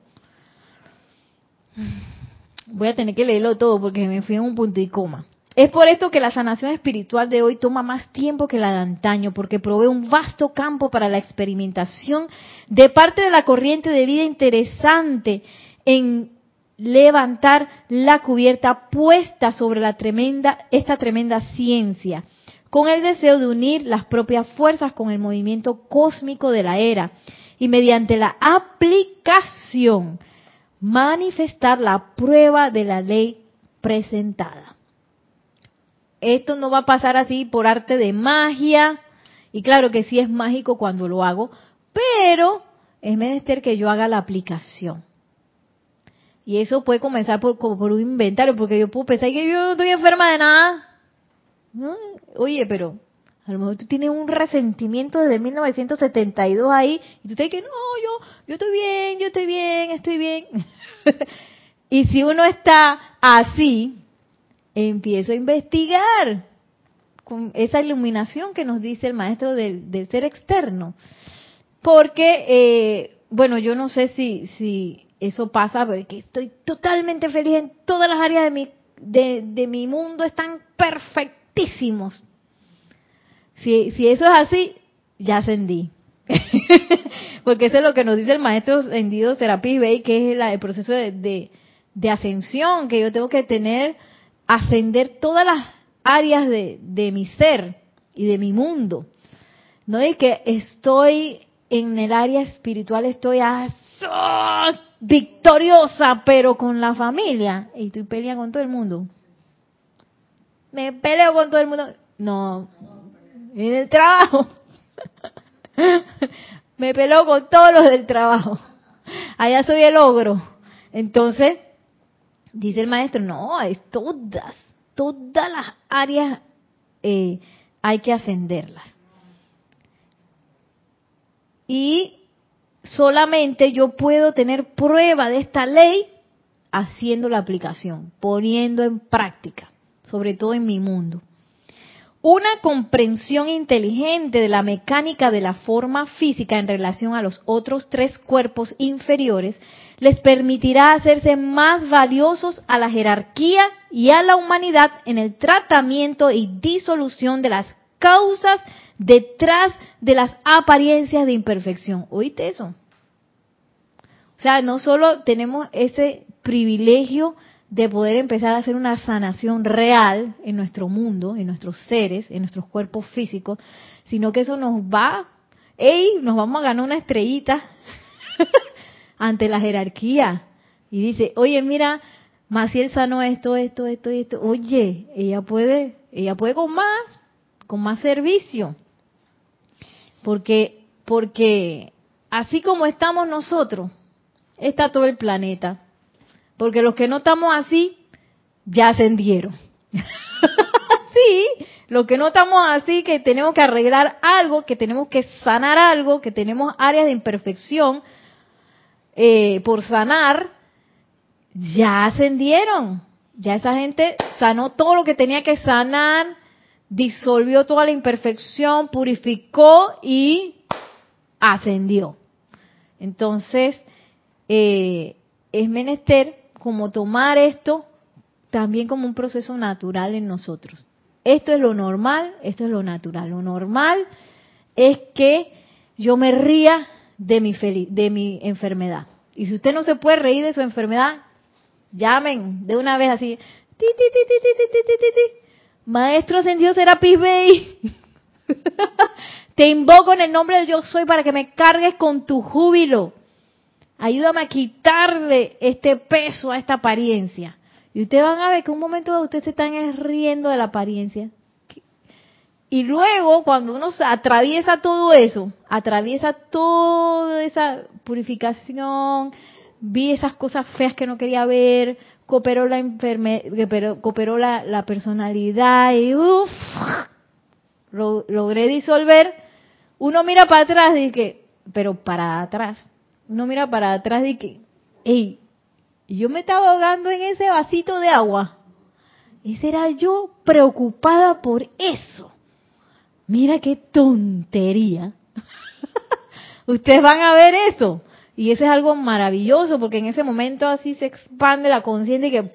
voy a tener que leerlo todo porque me fui en un punto y coma. Es por esto que la sanación espiritual de hoy toma más tiempo que la de antaño, porque provee un vasto campo para la experimentación de parte de la corriente de vida interesante en levantar la cubierta puesta sobre la tremenda, esta tremenda ciencia, con el deseo de unir las propias fuerzas con el movimiento cósmico de la era y mediante la aplicación manifestar la prueba de la ley presentada. Esto no va a pasar así por arte de magia, y claro que sí es mágico cuando lo hago, pero es menester que yo haga la aplicación. Y eso puede comenzar por, por un inventario, porque yo puedo pensar que yo no estoy enferma de nada. Oye, pero a lo mejor tú tienes un resentimiento desde 1972 ahí y tú te dices no, yo, yo estoy bien, yo estoy bien, estoy bien. y si uno está así, empiezo a investigar con esa iluminación que nos dice el maestro del, ser externo. Porque, eh, bueno, yo no sé si, si eso pasa, porque estoy totalmente feliz en todas las áreas de mi, de, de mi mundo, están perfectísimos. Si, eso es así, ya ascendí. porque eso es lo que nos dice el maestro ascendido Serapis Bey, que es el proceso de, de ascensión que yo tengo que tener ascender todas las áreas de, mi ser y de mi mundo. No es que estoy en el área espiritual, estoy victoriosa, pero con la familia. Y estoy peleando con todo el mundo. Me peleo con todo el mundo. No, en el trabajo. Me peleo con todos los del trabajo. Allá soy el ogro. Entonces, Dice el maestro, no, es todas, todas las áreas eh, hay que ascenderlas. Y solamente yo puedo tener prueba de esta ley haciendo la aplicación, poniendo en práctica, sobre todo en mi mundo. Una comprensión inteligente de la mecánica de la forma física en relación a los otros tres cuerpos inferiores les permitirá hacerse más valiosos a la jerarquía y a la humanidad en el tratamiento y disolución de las causas detrás de las apariencias de imperfección. ¿Oíste eso? O sea, no solo tenemos ese privilegio de poder empezar a hacer una sanación real en nuestro mundo, en nuestros seres, en nuestros cuerpos físicos, sino que eso nos va, ¡ey! Nos vamos a ganar una estrellita ante la jerarquía y dice, oye, mira, Maciel sanó esto, esto, esto esto. Oye, ella puede, ella puede con más, con más servicio. Porque, porque así como estamos nosotros, está todo el planeta. Porque los que no estamos así, ya ascendieron. sí, los que no estamos así, que tenemos que arreglar algo, que tenemos que sanar algo, que tenemos áreas de imperfección, eh, por sanar, ya ascendieron. Ya esa gente sanó todo lo que tenía que sanar, disolvió toda la imperfección, purificó y ascendió. Entonces, eh, es menester como tomar esto también como un proceso natural en nosotros. Esto es lo normal, esto es lo natural. Lo normal es que yo me ría de mi, de mi enfermedad. Y si usted no se puede reír de su enfermedad, llamen de una vez así. Maestro ascendido Serapis Bey. Te invoco en el nombre de Yo Soy para que me cargues con tu júbilo. Ayúdame a quitarle este peso a esta apariencia. Y ustedes van a ver que un momento ustedes se están riendo de la apariencia. Y luego, cuando uno atraviesa todo eso, atraviesa toda esa purificación, vi esas cosas feas que no quería ver, cooperó la enfermedad, cooperó la, la personalidad y uff, lo logré disolver, uno mira para atrás y que, pero para atrás, uno mira para atrás y que, hey, yo me estaba ahogando en ese vasito de agua. Ese era yo preocupada por eso. Mira qué tontería. Ustedes van a ver eso. Y eso es algo maravilloso porque en ese momento así se expande la conciencia y que...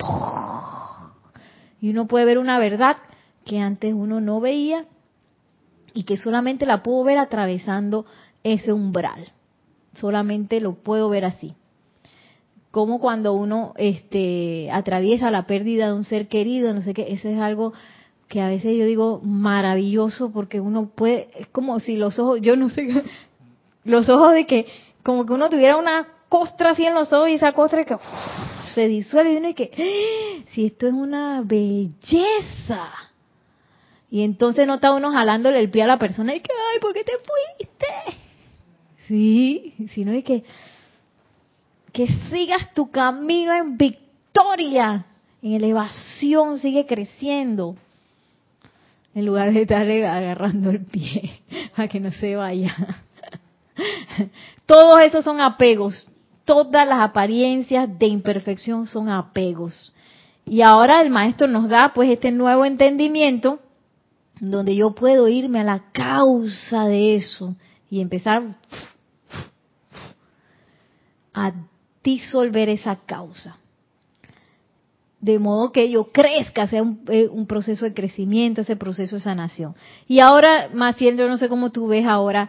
Y uno puede ver una verdad que antes uno no veía y que solamente la puedo ver atravesando ese umbral. Solamente lo puedo ver así. Como cuando uno este, atraviesa la pérdida de un ser querido, no sé qué, eso es algo que a veces yo digo maravilloso porque uno puede, es como si los ojos, yo no sé, los ojos de que, como que uno tuviera una costra así en los ojos y esa costra que se disuelve y uno y que, ¡Ah! si esto es una belleza. Y entonces no está uno jalándole el pie a la persona y que, ay, ¿por qué te fuiste? Sí, sino es que, que sigas tu camino en victoria, en elevación, sigue creciendo en lugar de estar agarrando el pie para que no se vaya. Todos esos son apegos. Todas las apariencias de imperfección son apegos. Y ahora el maestro nos da pues este nuevo entendimiento donde yo puedo irme a la causa de eso y empezar a disolver esa causa de modo que yo crezca, sea eh, un, proceso de crecimiento, ese proceso de sanación. Y ahora, Maciel, yo no sé cómo tú ves ahora,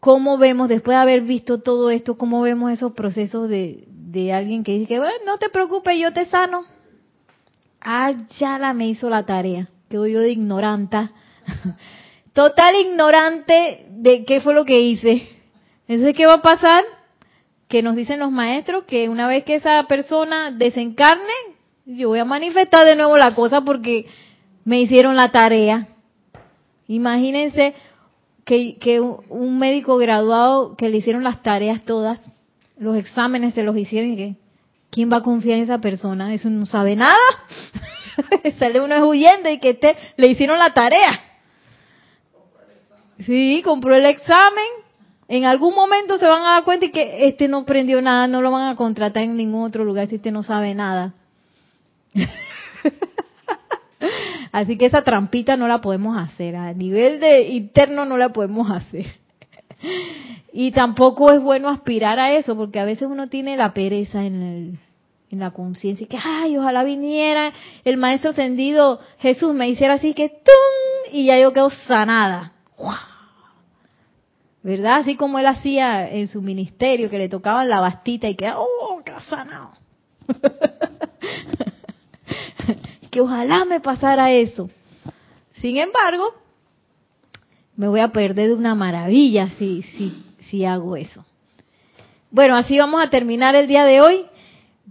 cómo vemos, después de haber visto todo esto, cómo vemos esos procesos de, de alguien que dice que, bueno, no te preocupes, yo te sano. Ah, ya la me hizo la tarea, quedo yo de ignoranta. Total ignorante de qué fue lo que hice. Entonces, ¿qué va a pasar? Que nos dicen los maestros que una vez que esa persona desencarne, yo voy a manifestar de nuevo la cosa porque me hicieron la tarea. Imagínense que, un médico graduado que le hicieron las tareas todas, los exámenes se los hicieron y que, ¿quién va a confiar en esa persona? Eso no sabe nada. Sale uno huyendo y que te, le hicieron la tarea. Sí, compró el examen. En algún momento se van a dar cuenta y que este no prendió nada, no lo van a contratar en ningún otro lugar si este no sabe nada. Así que esa trampita no la podemos hacer, a nivel de interno no la podemos hacer. Y tampoco es bueno aspirar a eso, porque a veces uno tiene la pereza en, el, en la conciencia, que, ay, ojalá viniera el maestro ascendido Jesús, me hiciera así que, ¡tum! y ya yo quedo sanada. ¿Verdad? Así como él hacía en su ministerio, que le tocaban la bastita y que, ¡oh, qué sanado! que ojalá me pasara eso. Sin embargo, me voy a perder de una maravilla si, si, si hago eso. Bueno, así vamos a terminar el día de hoy.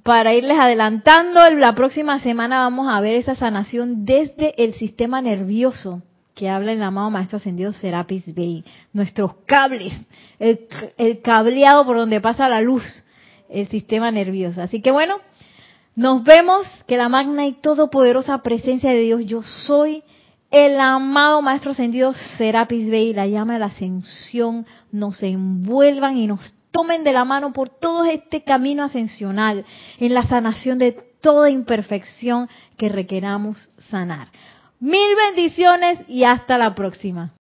Para irles adelantando, la próxima semana vamos a ver esa sanación desde el sistema nervioso que habla el amado Maestro Ascendido Serapis Bey. Nuestros cables, el, el cableado por donde pasa la luz, el sistema nervioso. Así que bueno, nos vemos que la magna y todopoderosa presencia de Dios, yo soy el amado Maestro Ascendido Serapis Bey, la llama de la ascensión, nos envuelvan y nos tomen de la mano por todo este camino ascensional en la sanación de toda imperfección que requeramos sanar. Mil bendiciones y hasta la próxima.